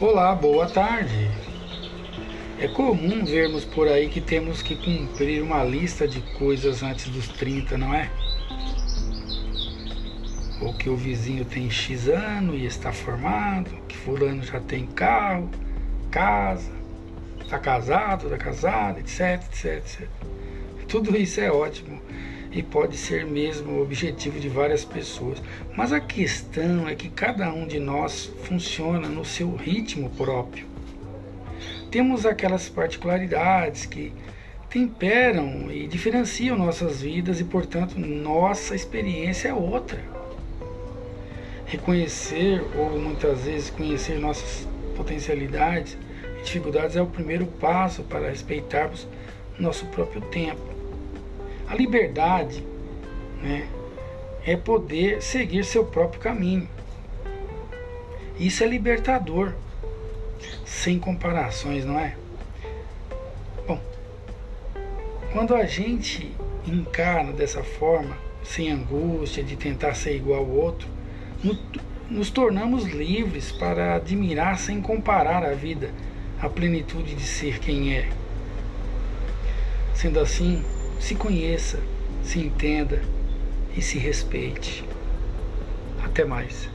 Olá, boa tarde. É comum vermos por aí que temos que cumprir uma lista de coisas antes dos 30, não é? Ou que o vizinho tem X ano e está formado, que fulano já tem carro, casa, está casado, está casado, etc, etc, etc. Tudo isso é ótimo e pode ser mesmo o objetivo de várias pessoas. Mas a questão é que cada um de nós funciona no seu ritmo próprio. Temos aquelas particularidades que temperam e diferenciam nossas vidas e, portanto, nossa experiência é outra. Reconhecer ou muitas vezes conhecer nossas potencialidades e dificuldades é o primeiro passo para respeitarmos nosso próprio tempo a liberdade né, é poder seguir seu próprio caminho. Isso é libertador, sem comparações, não é? Bom, quando a gente encarna dessa forma, sem angústia de tentar ser igual ao outro, nos tornamos livres para admirar sem comparar a vida, a plenitude de ser quem é. Sendo assim, se conheça, se entenda e se respeite. Até mais.